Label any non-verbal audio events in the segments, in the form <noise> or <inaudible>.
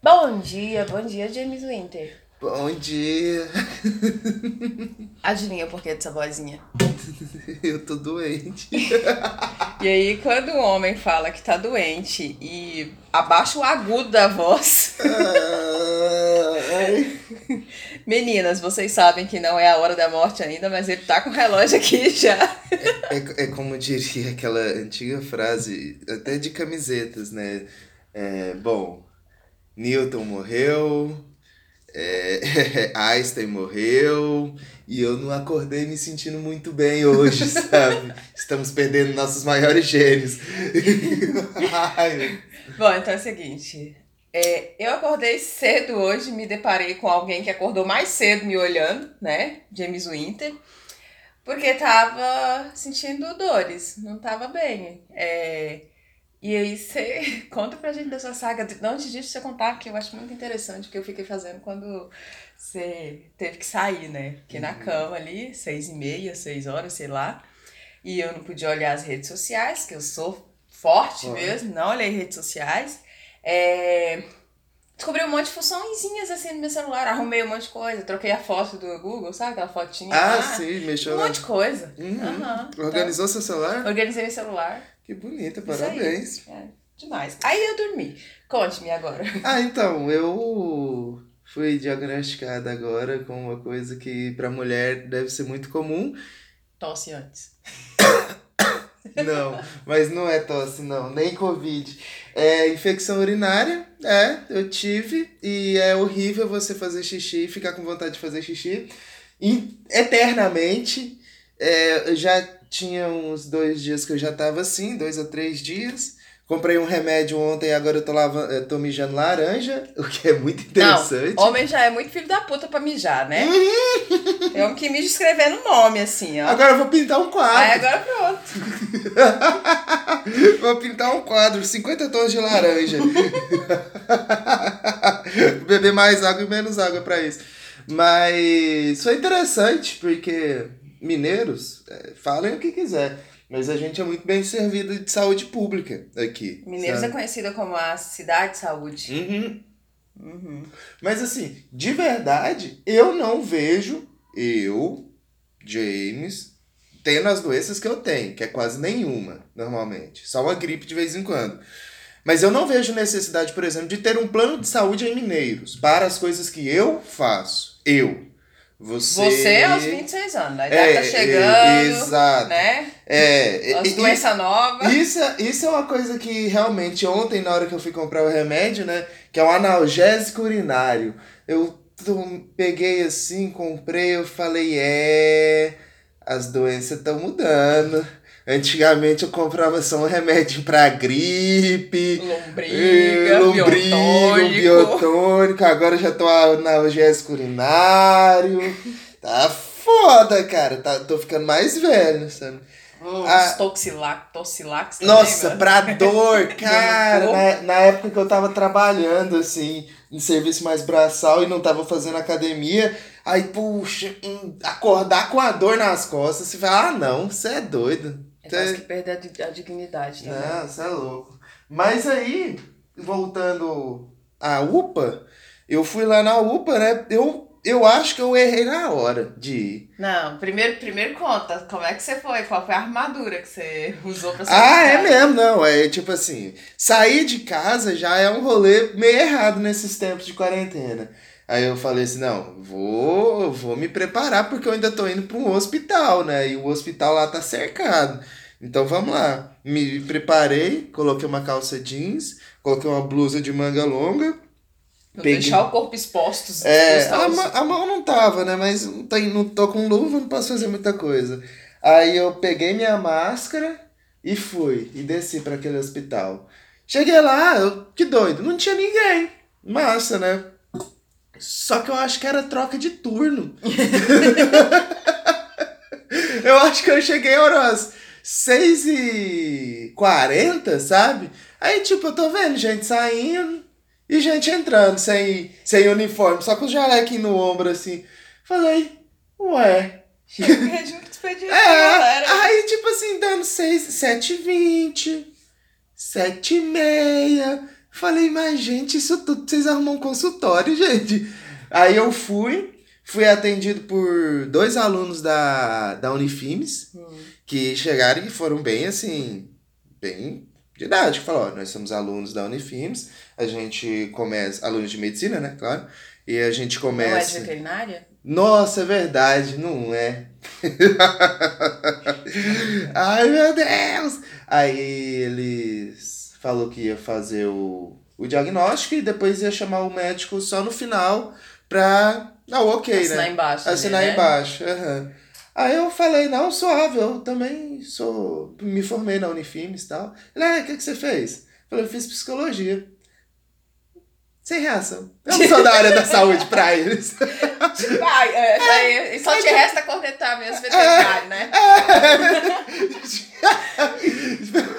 Bom dia, bom dia, James Winter. Bom dia. <laughs> Adivinha o porquê dessa vozinha? <laughs> Eu tô doente. E aí, quando o homem fala que tá doente e abaixa o agudo da voz. Ai. <laughs> Meninas, vocês sabem que não é a hora da morte ainda, mas ele tá com o relógio aqui já. É, é como diria aquela antiga frase, até de camisetas, né? É, bom, Newton morreu, é, <laughs> Einstein morreu, e eu não acordei me sentindo muito bem hoje, <laughs> sabe? Estamos perdendo nossos maiores gênios. <laughs> Bom, então é o seguinte. é, eu acordei cedo hoje, me deparei com alguém que acordou mais cedo me olhando, né? James Winter. Porque tava sentindo dores, não tava bem. É, e aí você <laughs> conta pra gente dessa saga. Não, antes disso, você contar, que eu acho muito interessante o que eu fiquei fazendo quando você teve que sair, né? Fiquei na cama ali, seis e meia, seis horas, sei lá. E eu não podia olhar as redes sociais, que eu sou forte mesmo, não olhei redes sociais. É, Descobri um monte de funçõezinhas assim no meu celular, arrumei um monte de coisa, troquei a foto do Google, sabe aquela fotinha? ah, lá? sim, mexeu Um na... monte de coisa. Uhum. Aham. Organizou seu celular? Então, organizei meu celular. Que bonita, parabéns. É, demais. Aí eu dormi. Conte-me agora. <laughs> Ah, então, eu fui diagnosticada agora com uma coisa que pra mulher deve ser muito comum. Tosse antes. <coughs> Não, mas não é tosse, não, nem Covid. É infecção urinária, é, eu tive, e é horrível você fazer xixi e ficar com vontade de fazer xixi eternamente. É, eu já tinha uns dois dias que eu já tava assim, dois a três dias. Comprei um remédio ontem e agora eu tô, lavando, eu tô mijando laranja, o que é muito interessante. Não, homem já é muito filho da puta pra mijar, né? Tem homem que mija escrevendo nome, assim, ó. Agora eu vou pintar um quadro. Aí agora pronto. <laughs> Vou pintar um quadro, 50 tons de laranja. <laughs> Beber mais água e menos água pra isso. Mas foi interessante, porque mineiros, é, falem o que quiser. Mas a gente é muito bem servido de saúde pública aqui. Mineiros é sabe? conhecida como a cidade de saúde. Uhum. Uhum. Mas assim, de verdade, eu não vejo eu, James, tendo as doenças que eu tenho, que é quase nenhuma, normalmente. Só uma gripe de vez em quando. Mas eu não vejo necessidade, por exemplo, de ter um plano de saúde em Mineiros para as coisas que eu faço. Eu. Você. Você aos 26 anos, a idade é, tá é, chegando, exato. né? É, As e- doenças novas. isso, é- isso é uma coisa que realmente ontem, na hora que eu fui comprar o remédio, né? Que é um analgésico urinário. Eu peguei assim, comprei, eu falei, é. As doenças estão mudando. Antigamente eu comprava só um remédio pra gripe. Lombriga, eh, lombriga, biotônico. biotônico. Agora eu já tô analgésico urinário. Tá foda, cara. Tá, tô ficando mais velho, sabe? Os Ah. toxilac, toxilax também, Nossa, mano. pra dor, <laughs> cara. na, na época que eu tava trabalhando, assim, em serviço mais braçal e não tava fazendo academia, aí, puxa, acordar com a dor nas costas, você fala, ah, não, você é doido. É quase que perder a di- a dignidade também. Não, você é louco. Mas aí, voltando à UPA, eu fui lá na UPA, né? Eu, eu acho que eu errei na hora de ir. Não, primeiro, primeiro conta, como é que você foi? Qual foi a armadura que você usou pra sair Ah, é mesmo, não. É tipo assim, sair de casa já é um rolê meio errado nesses tempos de quarentena. Aí eu falei assim, não, vou, vou me preparar porque eu ainda tô indo para um hospital, né? E o hospital lá tá cercado. Então vamos lá. Me preparei, coloquei uma calça jeans, coloquei uma blusa de manga longa. Peguei- deixar o corpo exposto. É, a, ma- a mão não tava, né? Mas não, tem, não tô com luva, não posso fazer muita coisa. Aí eu peguei minha máscara e fui. E desci para aquele hospital. Cheguei lá, eu, que doido, não tinha ninguém. Massa, né? Só que eu acho que era troca de turno. <laughs> <laughs> eu acho que eu cheguei umas 6 e 40, sabe? Aí, tipo, eu tô vendo gente saindo e gente entrando sem, sem uniforme, só com o jalequinho no ombro, assim. Falei, ué. Chega regime expediente, É, galera. aí, tipo assim, dando 6, 7 e 20, 7 e meia, Falei, mas gente, isso tudo vocês arrumam um consultório, <laughs> gente. Aí eu fui, fui atendido por dois alunos da, da Unifimes, Hum. que chegaram e foram bem assim, bem didáticos. Falaram, nós somos alunos da Unifimes, a gente começa, alunos de medicina, né, claro, e a gente Não é de começa... veterinária? Nossa, é verdade, não é. <laughs> Ai, meu Deus! Aí eles falou que ia fazer o, o diagnóstico e depois ia chamar o médico só no final pra. Ah, ok, Assinar né? embaixo. Assinar né? embaixo. aham. Aí eu falei, não, suave, eu também sou. Me formei na Unifimes e tal. Ele, ah, o que, que você fez? Eu falei, eu fiz psicologia. Sem reação. Eu não sou da área da saúde pra eles. Vai, <laughs> é, daí só te resta cornetar mesmo veterinário, né? <laughs>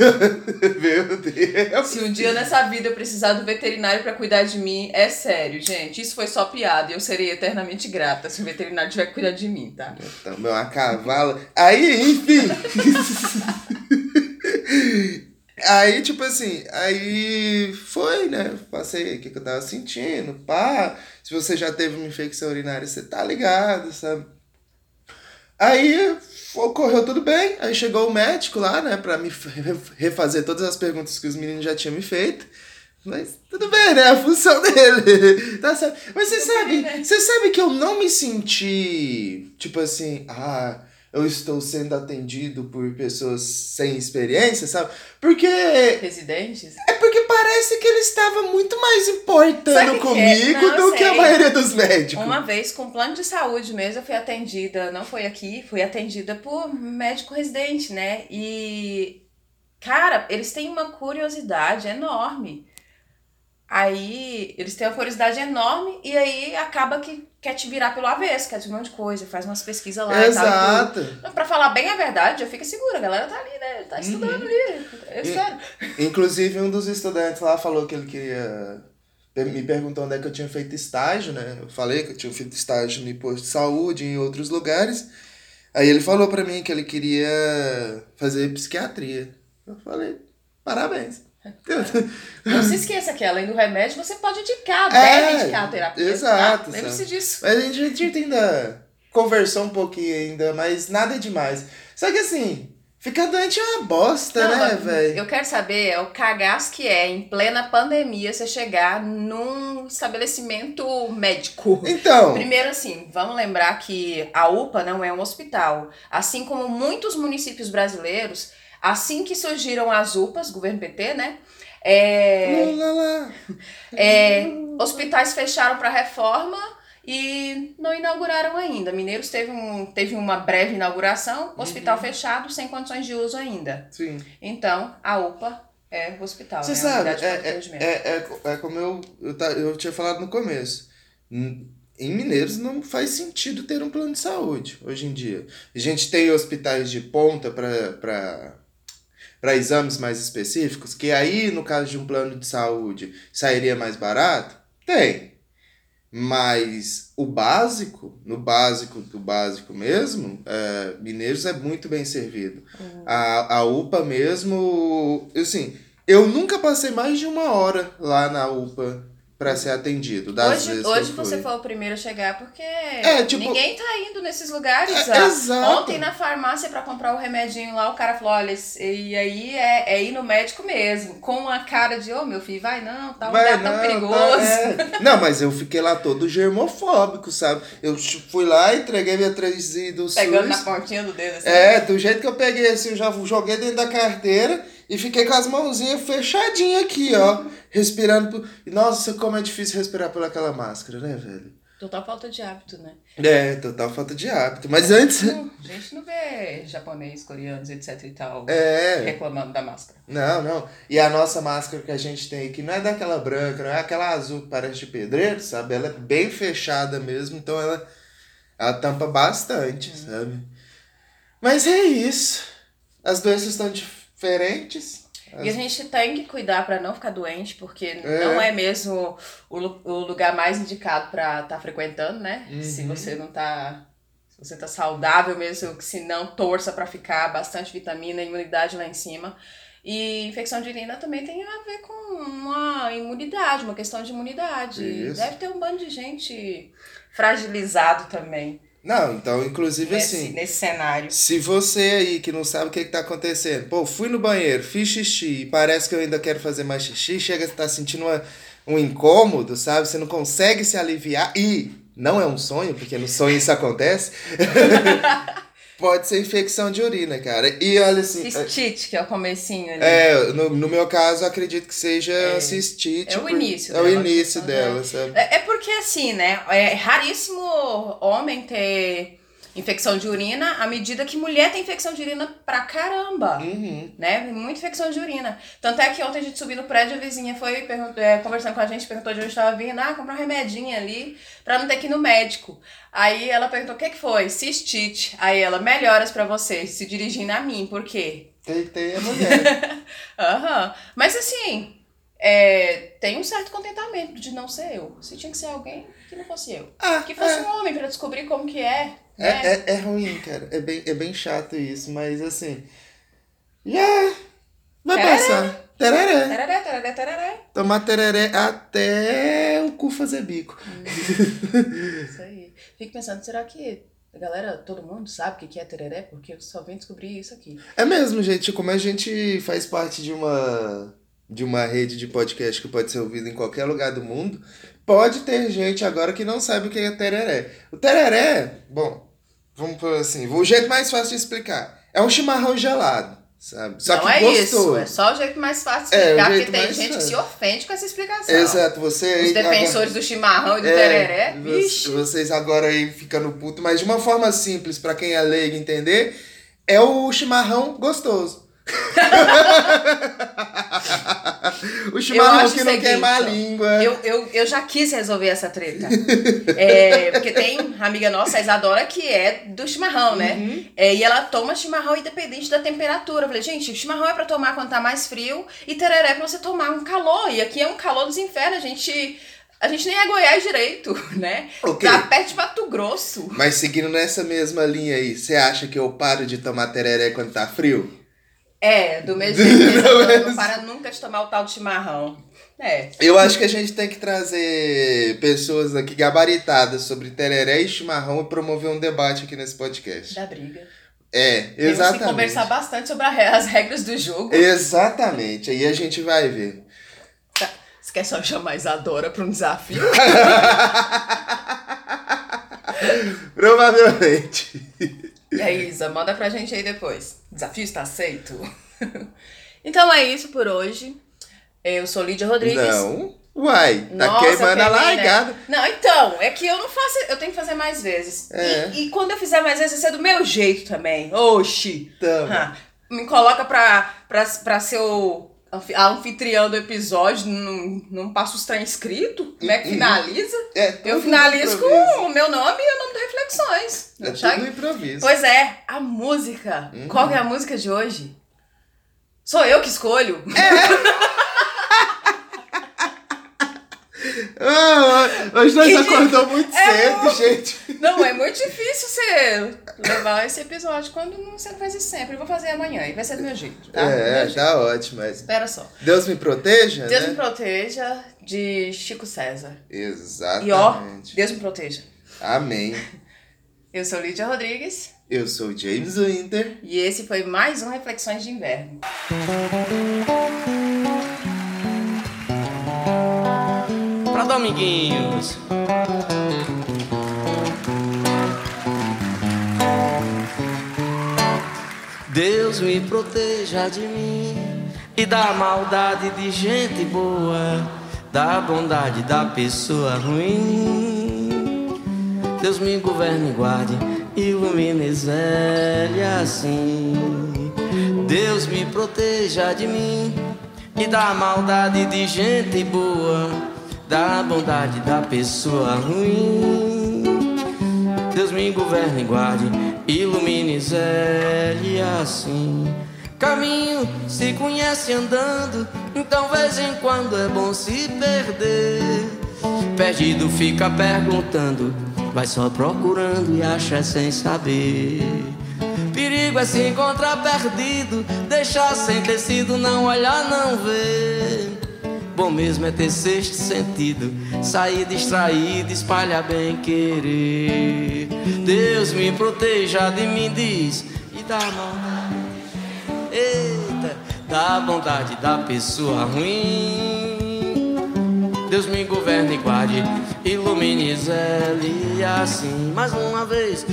<laughs> Meu um dia nessa vida eu precisar do veterinário pra cuidar de mim, é sério, gente. Isso foi só piada e eu serei eternamente grata se o veterinário tiver que cuidar de mim, tá? Também uma cavala. Aí, enfim. <laughs> Aí, tipo assim, aí foi, né? Passei o que, que eu tava sentindo, pá. Se você já teve uma infecção urinária, você tá ligado, sabe? Aí ocorreu tudo bem. Aí chegou o médico lá, né, pra me re- refazer todas as perguntas que os meninos já tinham me feito. Mas tudo bem, né? A função <laughs> dele. Tá certo. Mas você sabe, né? você sabe que eu não me senti, tipo assim, ah, eu estou sendo atendido por pessoas sem experiência, sabe? Porque Residentes? é porque parece que ele estava muito mais importando Sabe o que é? comigo Não, do que a maioria dos médicos. Uma vez, com plano de saúde mesmo, eu fui atendida, não foi aqui, fui atendida por médico residente, né? E, cara, eles têm uma curiosidade enorme. Aí, eles têm uma curiosidade enorme e aí acaba que quer te virar pelo avesso, quer te um monte de coisa, faz umas pesquisas lá e tal. e Exato. tudo. Não, Pra falar bem a verdade, eu fico segura, a galera tá ali, né? Tá estudando ali. Eu espero. Inclusive, um dos estudantes lá falou que ele queria. Me perguntou onde é que eu tinha feito estágio, né? Eu falei que eu tinha feito estágio no posto de saúde e em outros lugares. Aí ele falou pra mim que ele queria fazer psiquiatria. Eu falei, parabéns. <laughs> Não se esqueça que além do remédio, você pode indicar, É, deve indicar a terapia. exato, Tá? Lembre-se disso. Mas a gente, a gente ainda conversou um pouquinho ainda, mas nada demais. Só que assim, ficar doente é uma bosta, Não, né, velho? Eu quero saber é o cagaço que é, em plena pandemia, você chegar num estabelecimento médico. Então, Primeiro, assim, vamos lembrar que a UPA não é um hospital. Assim como muitos municípios brasileiros, assim que surgiram as UPAs, governo PT, né? É, é, hospitais fecharam para reforma e não inauguraram ainda. Mineiros teve, um, teve uma breve inauguração, hospital Uhum. fechado, sem condições de uso ainda. Sim. Então, a UPA é hospital. Você né? sabe, é, atendimento. é, é, é como eu, eu, ta- eu tinha falado no começo. Em Mineiros não faz sentido ter um plano de saúde hoje em dia. A gente tem hospitais de ponta para exames mais específicos, que aí, no caso de um plano de saúde, sairia mais barato? Tem. Mas o básico, no básico do básico mesmo, é, Mineiros é muito bem servido. Uhum. A, a UPA mesmo, assim, eu nunca passei mais de uma hora lá na UPA para ser atendido. Das Hoje, hoje você foi o primeiro a chegar porque tipo- ninguém tá indo nesses lugares. É, exato. Ontem na farmácia pra comprar o remedinho lá, o cara falou: olha, e aí é, é ir no médico mesmo. Com a cara de, ô meu filho, vai não, tá um Vai, lugar tão não, perigoso. tá- é. Não, mas eu fiquei lá todo germofóbico, sabe? Eu fui lá, entreguei minha 3 do Pegando na SUS. pontinha do dedo assim. É, do jeito que eu peguei assim, eu já joguei dentro da carteira e fiquei com as mãozinhas fechadinhas aqui, ó. Respirando. por- Nossa, como é difícil respirar por aquela máscara, né, velho? Total falta de hábito, né? É, total falta de hábito. Mas antes. Não, a gente não vê japonês, coreanos, etc e tal, É. reclamando da máscara. Não, não. E a nossa máscara que a gente tem aqui não é daquela branca, não é aquela azul que parece de pedreiro, sabe? Ela é bem fechada mesmo, então ela, ela tampa bastante, sabe? Mas é isso. As doenças estão diferentes. E a gente tem que cuidar pra não ficar doente, porque É. não é mesmo o, o lugar mais indicado pra estar frequentando, né? Se Uhum. você não tá. Se você tá saudável mesmo, se não, torça pra ficar bastante vitamina, imunidade lá em cima. E infecção de urina também tem a ver com uma imunidade, uma questão de imunidade. Isso. Deve ter um bando de gente fragilizado também Não, então, inclusive nesse, assim. nesse cenário. Se você aí que não sabe o que, que tá acontecendo, pô, fui no banheiro, fiz xixi e parece que eu ainda quero fazer mais xixi, chega a estar sentindo uma, um incômodo, sabe? Você não consegue se aliviar e não é um sonho, porque no sonho isso acontece. <laughs> Pode ser infecção de urina, cara. E olha assim. Cistite, que é o comecinho ali. É, no, no meu caso, acredito que seja É. cistite. É o por- início É o início questão dela, sabe? É, é porque assim, né? É raríssimo homem ter infecção de urina à medida que mulher tem infecção de urina pra caramba. Uhum. Né? Muita infecção de urina. Tanto é que ontem a gente subiu no prédio, a vizinha foi é, conversando com a gente, perguntou de onde estava vindo, ah, comprar um remedinho ali pra não ter que ir no médico. Aí ela perguntou, o que que foi? Cistite. Aí ela, melhoras pra você, se dirigindo a mim, por quê? Tem, tem a mulher. <laughs> Aham. Mas assim, é, tem um certo contentamento de não ser eu. Se tinha que ser alguém que não fosse eu. ah, Que fosse é. um homem pra descobrir como que é. É, Né? é, é ruim, cara. É bem, é bem chato isso, mas assim. Já. Vai Tereré. passar. Tereré. Tararé, tararé, tararé. Tomar tereré até o cu fazer bico. Isso aí. Fico pensando, será que a galera, todo mundo sabe o que que é tereré? Porque eu só vim descobrir isso aqui. É mesmo, gente. Como a gente faz parte de uma de uma rede de podcast que pode ser ouvido em qualquer lugar do mundo, pode ter gente agora que não sabe o que é tereré. O tereré, bom, vamos por assim, o jeito mais fácil de explicar. É um chimarrão gelado, sabe? Só não que é gostoso. isso, é só o jeito mais fácil de É, explicar, jeito porque tem gente que fácil. se ofende com essa explicação. Exato, você Os aí agora- defensores do chimarrão e do É, tereré, vixe. Vocês agora aí ficando puto, mas de uma forma simples, pra quem é leigo entender, é o chimarrão gostoso. <laughs> <laughs> o chimarrão que não seguinte, queima a língua. Eu, eu, eu já quis resolver essa treta. <laughs> É, porque tem amiga nossa, a Isadora, que é do chimarrão, né? Uhum. É, e ela toma chimarrão independente da temperatura. Eu falei, gente, chimarrão é pra tomar quando tá mais frio e tereré é pra você tomar um calor. E aqui é um calor dos infernos. A gente, a gente nem é Goiás direito, <laughs> né? Ok. Tá perto de Mato Grosso. Mas seguindo nessa mesma linha aí, você acha que eu paro de tomar tereré quando tá frio? É, do mesmo jeito Não <laughs> não para nunca de tomar o tal de chimarrão. É. Eu acho que a gente tem que trazer pessoas aqui gabaritadas sobre tereré e chimarrão e promover um debate aqui nesse podcast. Da briga. É, Temos que exatamente. conversar bastante sobre as regras do jogo. Exatamente, aí a gente vai ver. Você quer só chamar Isadora pra um desafio? <laughs> Provavelmente. Isa, manda pra gente aí depois. Desafio está aceito? <laughs> então é isso por hoje. Eu sou Lídia Rodrigues. Não. Uai, tá Nossa, queimando a né? largada. Não, então, é que eu não faço. Eu tenho que fazer mais vezes. É. E, e quando eu fizer mais vezes, ser do meu jeito também. Oxi! Tamo. Ah, me coloca pra, pra, pra ser o anfi- a anfitriã do episódio, não, não passa os trem escrito? Como é que Uhum. finaliza? É, Eu finalizo com o meu nome e o nome do Reflexões. É Já- tudo improviso. Pois é, a música. Uhum. Qual é a música de hoje? Sou eu que escolho. <laughs> Ah, hoje nós Que acordou muito É cedo, gente. Não, é muito difícil você levar esse episódio quando não- você não faz isso sempre. Eu vou fazer amanhã e vai ser do meu jeito, tá? Do meu É, jeito. tá ótimo. Mas Espera só. Deus me proteja, Deus né? me proteja de Chico César. Exatamente. E ó, Deus me proteja. Amém. Eu sou Lídia Rodrigues Eu sou James Winter. e esse foi mais um Reflexões de Inverno. Pra Dominguinhos. Deus me proteja de mim e da maldade de gente boa, da bondade da pessoa ruim. Deus me governe e guarde, ilumine e assim. Deus me proteja de mim e da maldade de gente boa, da bondade da pessoa ruim. Deus me governe e guarde, ilumine e assim. Caminho se conhece andando, então vez em quando é bom se perder. Perdido fica perguntando, vai só procurando e acha sem saber. perigo é se encontrar perdido, deixar sem tecido, não olhar, não ver. Bom mesmo é ter sexto sentido, sair distraído, espalhar bem querer. Deus me proteja de mim, diz, e da maldade. Eita, da bondade da pessoa ruim. Deus me governe e guarde, ilumine e assim. Mais uma vez,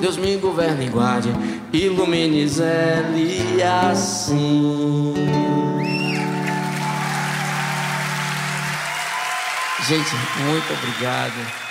Deus me governe e guarde, ilumine e assim. Gente, muito obrigado.